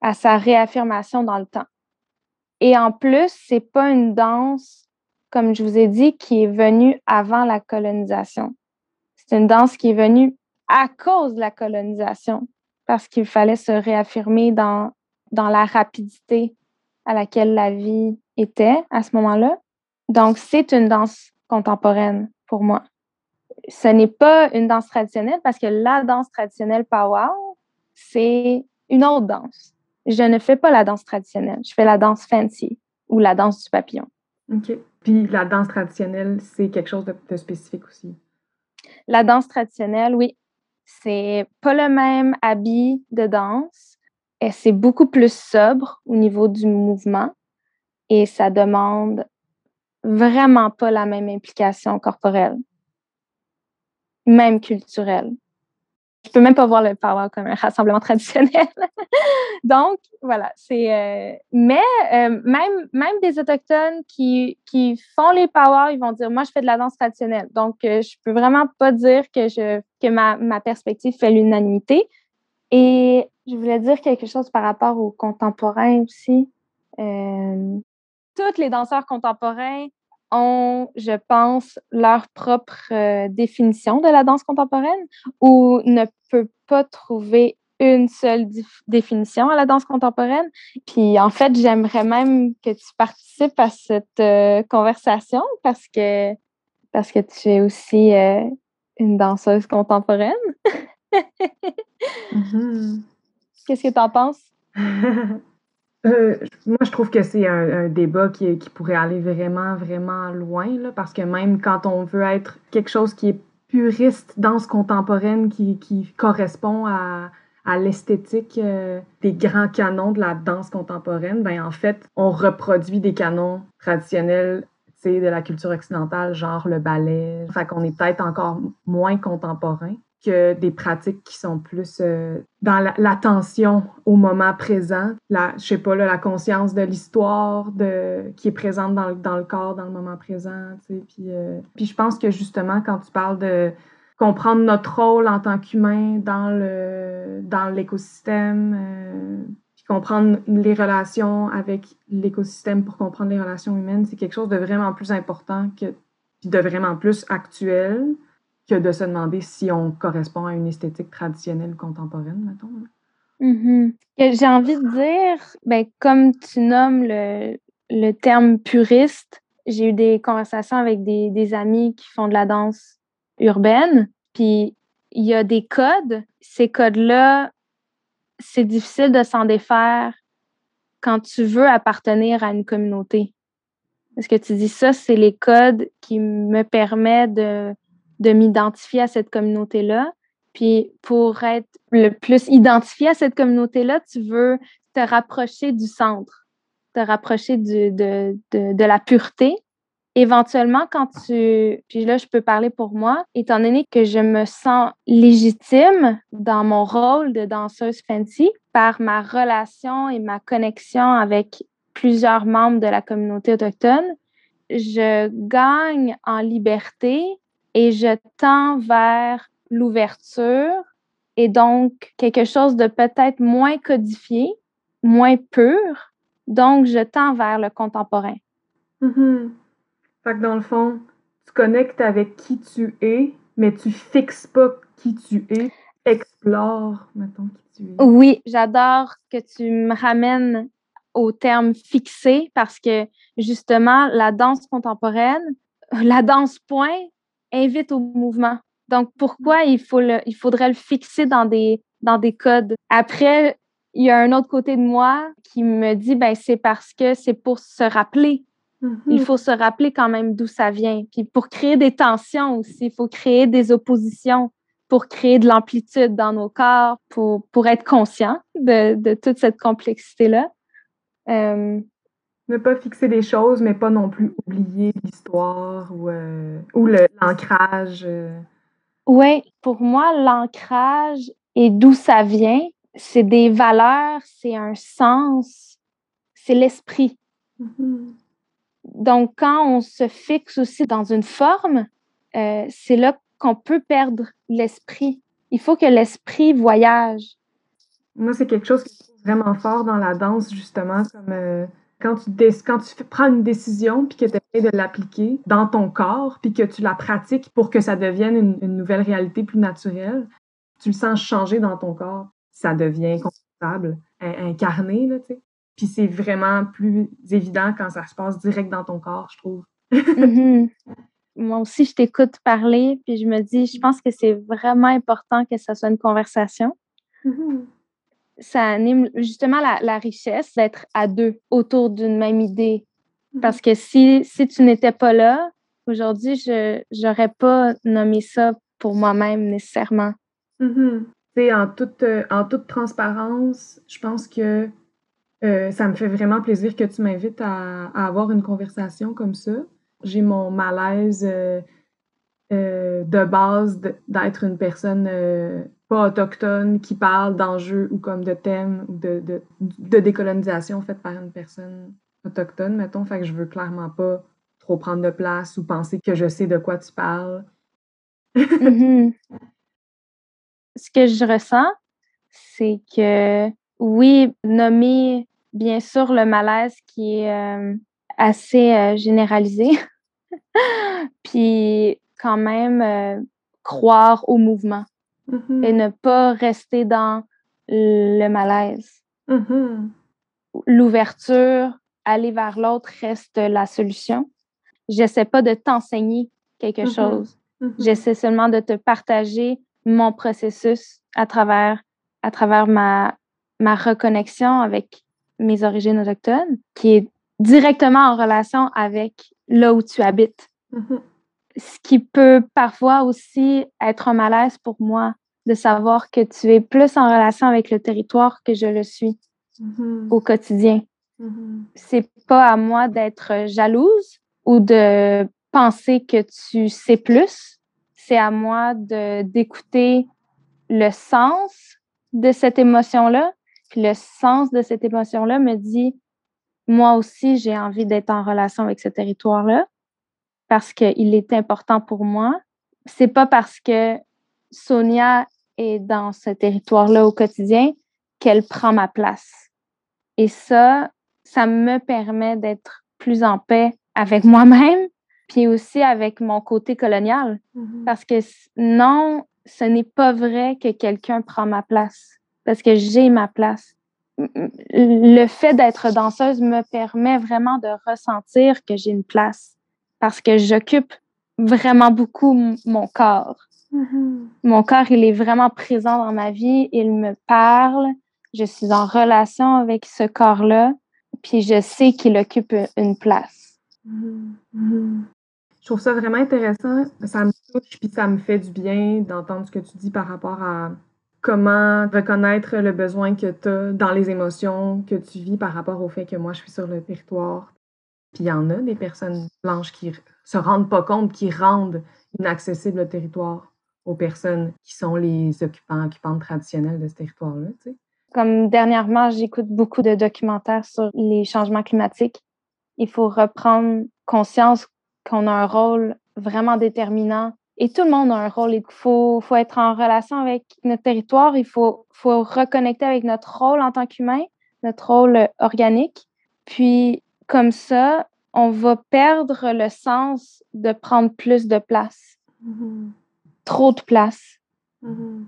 à sa réaffirmation dans le temps. Et en plus, c'est pas une danse, comme je vous ai dit, qui est venue avant la colonisation. C'est une danse qui est venue à cause de la colonisation, parce qu'il fallait se réaffirmer dans, dans la rapidité à laquelle la vie était à ce moment-là. Donc, c'est une danse contemporaine pour moi. Ce n'est pas une danse traditionnelle parce que la danse traditionnelle powwow, c'est une autre danse. Je ne fais pas la danse traditionnelle, je fais la danse fancy ou la danse du papillon. OK. Puis la danse traditionnelle, c'est quelque chose de, de spécifique aussi? La danse traditionnelle, oui, c'est pas le même habit de danse. Et c'est beaucoup plus sobre au niveau du mouvement et ça demande vraiment pas la même implication corporelle, même culturelle. Je peux même pas voir le powwow comme un rassemblement traditionnel. Donc, voilà, c'est... euh, mais euh, même, même des Autochtones qui, qui font les powwows, ils vont dire, moi, je fais de la danse traditionnelle. Donc, euh, je peux vraiment pas dire que, je, que ma, ma perspective fait l'unanimité. Et je voulais dire quelque chose par rapport aux contemporains aussi. Euh, tous les danseurs contemporains ont, je pense, leur propre euh, définition de la danse contemporaine ou ne peut pas trouver une seule définition à la danse contemporaine? Puis en fait, j'aimerais même que tu participes à cette euh, conversation parce que, parce que tu es aussi euh, une danseuse contemporaine. Mhm. Qu'est-ce que tu en penses? Euh, moi, je trouve que c'est un, débat qui, pourrait aller vraiment, vraiment loin, là, parce que même quand on veut être quelque chose qui est puriste, danse contemporaine, qui, correspond à, l'esthétique euh, des grands canons de la danse contemporaine, ben en fait, on reproduit des canons traditionnels de la culture occidentale, genre le ballet. Fait qu'on est peut-être encore moins contemporain que des pratiques qui sont plus euh, dans la- l'attention au moment présent, la, je sais pas, là, la conscience de l'histoire qui est présente dans, le- dans le corps, dans le moment présent. euh, puis je pense que justement, quand tu parles de comprendre notre rôle en tant qu'humain dans le dans l'écosystème, euh, puis comprendre les relations avec l'écosystème pour comprendre les relations humaines, c'est quelque chose de vraiment plus important que puis de vraiment plus actuel que de se demander si on correspond à une esthétique traditionnelle ou contemporaine, mettons. Que J'ai envie de dire, ben, comme tu nommes le, le terme puriste, j'ai eu des conversations avec des, des amis qui font de la danse urbaine, puis il y a des codes. Ces codes-là, c'est difficile de s'en défaire quand tu veux appartenir à une communauté. Est-ce que tu dis ça, c'est les codes qui me permettent de, de m'identifier à cette communauté-là? Puis pour être le plus identifié à cette communauté-là, tu veux te rapprocher du centre, te rapprocher de, de, de la pureté. Éventuellement, quand tu... Puis là, je peux parler pour moi, étant donné que je me sens légitime dans mon rôle de danseuse fancy par ma relation et ma connexion avec plusieurs membres de la communauté autochtone, je gagne en liberté et je tends vers l'ouverture et donc quelque chose de peut-être moins codifié, moins pur. Donc, je tends vers le contemporain. Mhm. Fait que dans le fond, tu connectes avec qui tu es, mais tu fixes pas qui tu es. Explore, mettons, qui tu es. Oui, j'adore que tu me ramènes au terme fixé parce que justement, la danse contemporaine, la danse point, invite au mouvement. Donc, pourquoi il, faut le, il faudrait le fixer dans des, dans des codes? Après, il y a un autre côté de moi qui me dit, ben, c'est parce que c'est pour se rappeler. Mhm. Il faut se rappeler quand même d'où ça vient. Puis pour créer des tensions aussi, il faut créer des oppositions pour créer de l'amplitude dans nos corps, pour, pour être conscient de, de toute cette complexité-là. Euh, Ne pas fixer des choses, mais pas non plus oublier l'histoire ou, euh, ou le- l'ancrage. euh. Oui, pour moi, l'ancrage et d'où ça vient, c'est des valeurs, c'est un sens, c'est l'esprit. Mhm. Donc, quand on se fixe aussi dans une forme, euh, c'est là qu'on peut perdre l'esprit. Il faut que l'esprit voyage. Moi, c'est quelque chose je trouve vraiment fort dans la danse, justement, comme euh, quand tu, quand prends une décision puis que tu essaies de l'appliquer dans ton corps puis que tu la pratiques pour que ça devienne une, une nouvelle réalité plus naturelle, tu le sens changer dans ton corps, ça devient confortable, in- incarné, là, tu sais. Puis c'est vraiment plus évident quand ça se passe direct dans ton corps, je trouve. Mhm. Moi aussi, je t'écoute parler, puis je me dis, je pense que c'est vraiment important que ça soit une conversation. Mhm. Ça anime justement la, la richesse d'être à deux autour d'une même idée. Parce que si, si tu n'étais pas là, aujourd'hui, je n'aurais pas nommé ça pour moi-même nécessairement. Mhm. Tu sais, en toute, euh, en toute transparence, je pense que euh, ça me fait vraiment plaisir que tu m'invites à, à avoir une conversation comme ça. J'ai mon malaise euh, de base d'être une personne pas autochtone qui parle d'enjeux ou comme de thèmes ou de, de, de décolonisation faite par une personne autochtone, mettons. Fait que je veux clairement pas trop prendre de place ou penser que je sais de quoi tu parles. Mhm. Ce que je ressens, c'est que oui, nommer bien sûr le malaise qui est euh, assez euh, généralisé, puis quand même euh, croire au mouvement Mhm. et ne pas rester dans le malaise. Mhm. L'ouverture, aller vers l'autre reste la solution. J'essaie pas de t'enseigner quelque Mhm. chose. J'essaie seulement de te partager mon processus à travers, à travers ma, ma reconnexion avec mes origines autochtones, qui est directement en relation avec là où tu habites. Ce qui peut parfois aussi être un malaise pour moi de savoir que tu es plus en relation avec le territoire que je le suis Mhm. au quotidien. Mhm. C'est pas à moi d'être jalouse ou de penser que tu sais plus. C'est à moi de d'écouter le sens de cette émotion-là. Puis le sens de cette émotion-là me dit, moi aussi, j'ai envie d'être en relation avec ce territoire-là parce qu'il est important pour moi. C'est pas parce que Sonia est dans ce territoire-là au quotidien qu'elle prend ma place. Et ça, ça me permet d'être plus en paix avec moi-même, puis aussi avec mon côté colonial. Mhm. Parce que non, ce n'est pas vrai que quelqu'un prend ma place, parce que j'ai ma place. Le fait d'être danseuse me permet vraiment de ressentir que j'ai une place, parce que j'occupe vraiment beaucoup mon corps. Mhm. Mon corps, il est vraiment présent dans ma vie, il me parle, je suis en relation avec ce corps-là, puis je sais qu'il occupe une place. Mhm. Mhm. Je trouve ça vraiment intéressant. Ça me touche puis ça me fait du bien d'entendre ce que tu dis par rapport à comment reconnaître le besoin que tu as dans les émotions que tu vis par rapport au fait que moi je suis sur le territoire. Puis il y en a des personnes blanches qui se rendent pas compte, qui rendent inaccessible le territoire aux personnes qui sont les occupants, occupantes traditionnelles de ce territoire-là. tu sais. Comme dernièrement, j'écoute beaucoup de documentaires sur les changements climatiques. Il faut reprendre conscience qu'on a un rôle vraiment déterminant et tout le monde a un rôle. Il faut, faut être en relation avec notre territoire. Il faut, faut reconnecter avec notre rôle en tant qu'humain, notre rôle euh, organique. Puis, comme ça, on va perdre le sens de prendre plus de place, Mhm. trop de place. Mhm.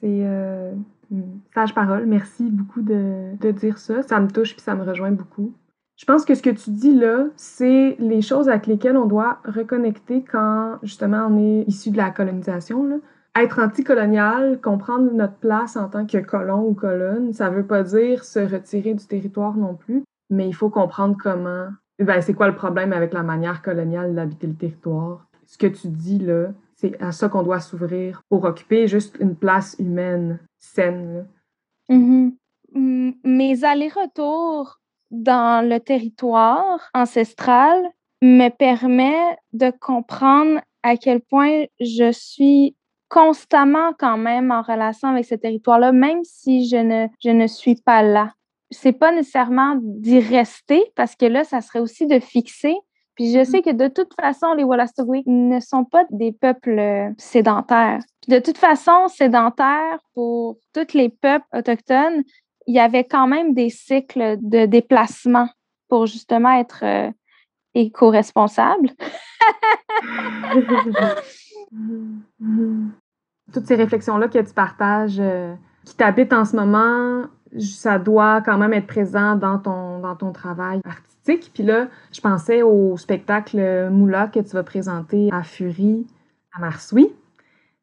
C'est euh, une sage parole. Merci beaucoup de, de dire ça. Ça me touche puis ça me rejoint beaucoup. Je pense que ce que tu dis là, c'est les choses avec lesquelles on doit reconnecter quand justement on est issu de la colonisation. Là. Être anticolonial, comprendre notre place en tant que colon ou colonne, ça veut pas dire se retirer du territoire non plus, mais il faut comprendre comment. Ben, c'est quoi le problème avec la manière coloniale d'habiter le territoire? Ce que tu dis là, c'est à ça qu'on doit s'ouvrir pour occuper juste une place humaine saine. là. Mhm. M- Mes allers-retours dans le territoire ancestral me permet de comprendre à quel point je suis constamment quand même en relation avec ce territoire-là, même si je ne, je ne suis pas là. C'est pas nécessairement d'y rester parce que là, ça serait aussi de fixer. Puis je sais que de toute façon, les Wolastoqey ne sont pas des peuples euh, sédentaires. Puis de toute façon, sédentaires pour tous les peuples autochtones, il y avait quand même des cycles de déplacement pour justement être euh, éco-responsable. Toutes ces réflexions-là que tu partages, euh, qui t'habitent en ce moment, ça doit quand même être présent dans ton, dans ton travail artistique. Puis là, je pensais au spectacle Moula que tu vas présenter à Fury, à Marsoui.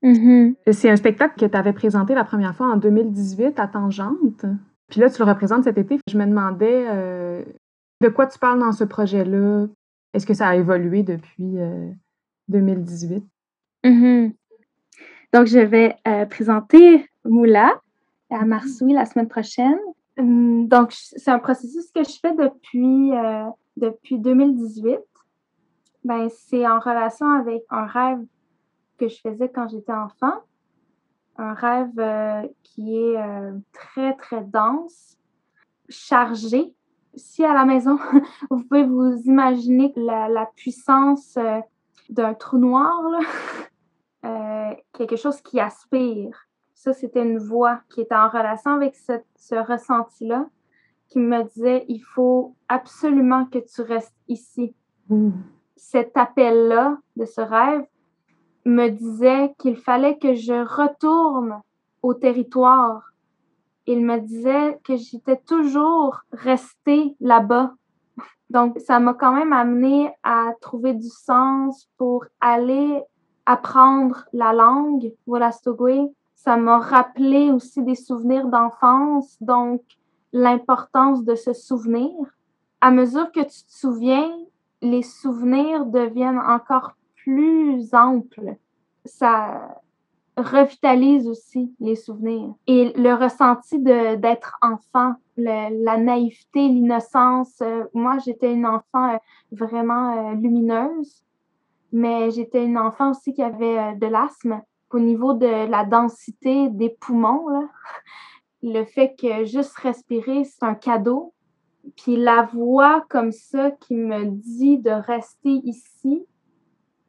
Mhm. C'est un spectacle que tu avais présenté la première fois en 2018 à Tangente. Puis là, tu le représentes cet été. Je me demandais euh, de quoi tu parles dans ce projet-là? Est-ce que ça a évolué depuis euh, 2018? Mhm. Donc, je vais euh, présenter Moula à Marsoui la semaine prochaine. Hum, donc, c'est un processus que je fais depuis, euh, depuis 2018. Ben, c'est en relation avec un rêve que je faisais quand j'étais enfant. Un rêve euh, qui est euh, très, très dense, chargé. Si à la maison, vous pouvez vous imaginer la, la puissance d'un trou noir, quelque chose qui aspire. Ça, c'était une voix qui était en relation avec ce, ce ressenti-là, qui me disait, il faut absolument que tu restes ici. Ouh. Cet appel-là de ce rêve me disait qu'il fallait que je retourne au territoire il me disait que j'étais toujours restée là-bas. Donc, ça m'a quand même amené à trouver du sens pour aller apprendre la langue Wolastogwe. Ça m'a rappelé aussi des souvenirs d'enfance, donc l'importance de se souvenir. À mesure que tu te souviens, les souvenirs deviennent encore plus amples. Ça revitalise aussi les souvenirs. Et le ressenti d'être enfant, la naïveté, l'innocence. euh, moi, j'étais une enfant euh, vraiment euh, lumineuse, mais j'étais une enfant aussi qui avait de l'asthme. Au niveau de la densité des poumons, le fait que juste respirer, c'est un cadeau. Puis la voix comme ça qui me dit de rester ici,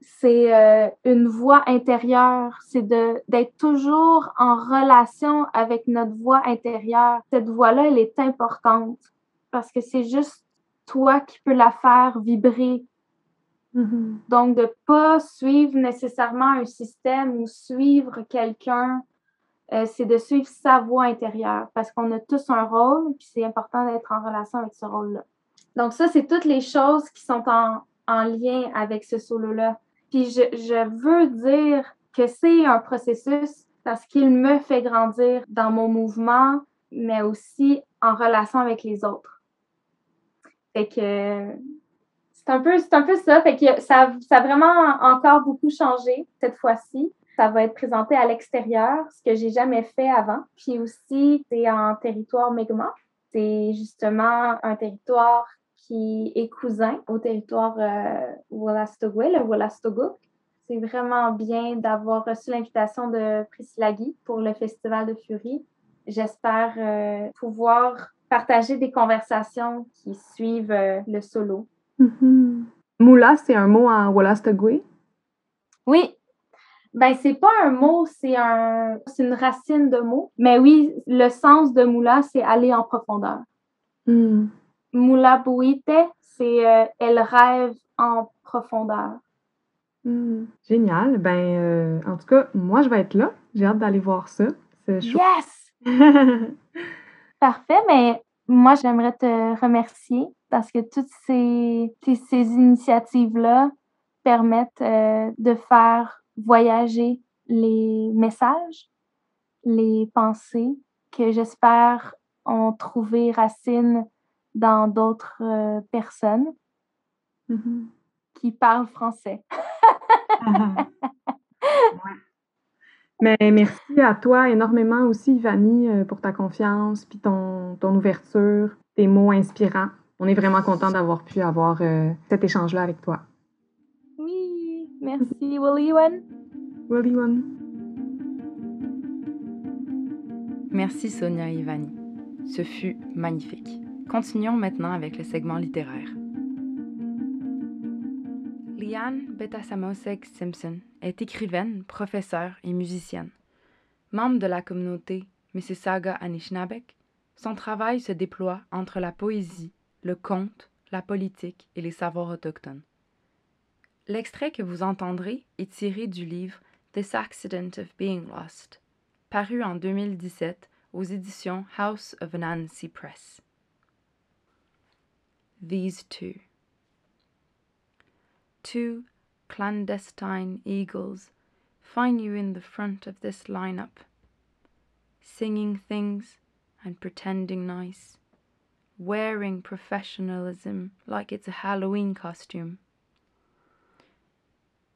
c'est euh, une voix intérieure, c'est d'être toujours en relation avec notre voix intérieure. Cette voix-là, elle est importante parce que c'est juste toi qui peux la faire vibrer. Mhm. Donc, de pas suivre nécessairement un système ou suivre quelqu'un, euh, c'est de suivre sa voix intérieure parce qu'on a tous un rôle, puis c'est important d'être en relation avec ce rôle-là. Donc, ça, c'est toutes les choses qui sont en, en lien avec ce solo-là. Puis, je, je veux dire que c'est un processus parce qu'il me fait grandir dans mon mouvement, mais aussi en relation avec les autres. Fait que c'est un peu, c'est un peu ça. Fait que ça, ça a vraiment encore beaucoup changé cette fois-ci. Ça va être présenté à l'extérieur, ce que j'ai jamais fait avant. Puis aussi, c'est en territoire Mi'kmaq. C'est justement un territoire qui est cousin au territoire euh, le Wolastoguk. C'est vraiment bien d'avoir reçu l'invitation de Priscilla Guy pour le Festival de Fury. J'espère euh, pouvoir partager des conversations qui suivent euh, le solo. Mhm. Moula, c'est un mot en Wolastoqey. Oui. Ben, c'est pas un mot, c'est un, c'est une racine de mot. Mais oui, le sens de moula, c'est aller en profondeur. Mhm. Moula Bouite, c'est euh, elle rêve en profondeur. Mhm. Génial. Ben, euh, en tout cas, moi, je vais être là. J'ai hâte d'aller voir ça. C'est. Yes! Parfait, mais moi, j'aimerais te remercier parce que toutes ces, ces, initiatives-là permettent euh, de faire voyager les messages, les pensées que j'espère ont trouvé racine dans d'autres euh, personnes Mhm. qui parlent français. Ouais. Mais merci à toi énormément aussi, Ivani, euh, pour ta confiance, puis ton, ton ouverture, tes mots inspirants. On est vraiment content d'avoir pu avoir euh, cet échange-là avec toi. Oui, merci. Willy one. Merci Sonia et Ivani. Ce fut magnifique. Continuons maintenant avec le segment littéraire. Liane Betasamosek Simpson est écrivaine, professeure et musicienne. Membre de la communauté Mississauga Anishinabek, son travail se déploie entre la poésie, le conte, la politique et les savoirs autochtones. L'extrait que vous entendrez est tiré du livre This Accident of Being Lost, paru en 2017 aux éditions House of Nancy Press. These two. Two clandestine eagles find you in the front of this lineup, singing things and pretending nice, wearing professionalism like it's a Halloween costume.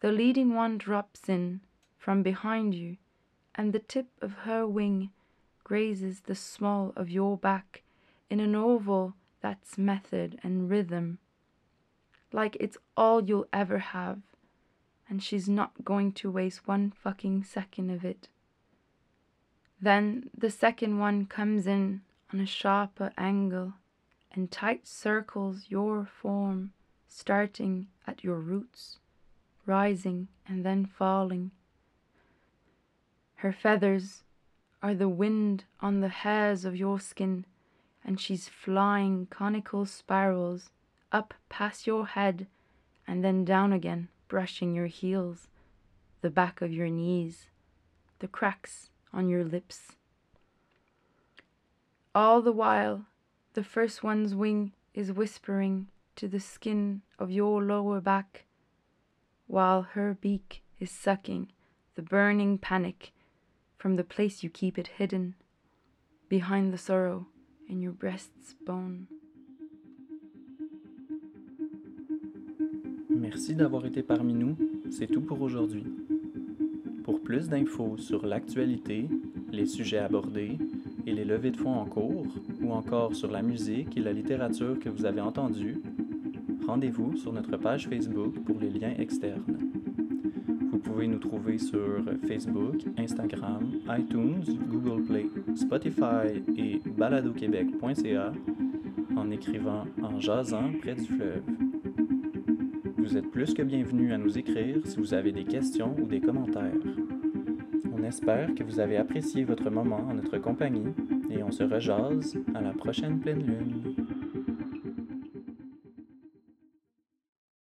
The leading one drops in from behind you, and the tip of her wing grazes the small of your back in an oval that's method and rhythm, like it's all you'll ever have, and she's not going to waste one fucking second of it. Then the second one comes in on a sharper angle and tight circles your form, starting at your roots, rising and then falling. Her feathers are the wind on the hairs of your skin, and she's flying conical spirals up past your head and then down again, brushing your heels, the back of your knees, the cracks on your lips. All the while, the first one's wing is whispering to the skin of your lower back, while her beak is sucking the burning panic from the place you keep it hidden, behind the sorrow in your breast's bone. Merci d'avoir été parmi nous. C'est tout pour aujourd'hui. Pour plus d'infos sur l'actualité, les sujets abordés et les levées de fonds en cours, ou encore sur la musique et la littérature que vous avez entendues, rendez-vous sur notre page Facebook pour les liens externes. Vous pouvez nous trouver sur Facebook, Instagram, iTunes, Google Play, Spotify et baladoquebec.ca en écrivant en jasant près du fleuve. Vous êtes plus que bienvenus à nous écrire si vous avez des questions ou des commentaires. Espère que vous avez apprécié votre moment en notre compagnie et on se rejase à la prochaine pleine lune.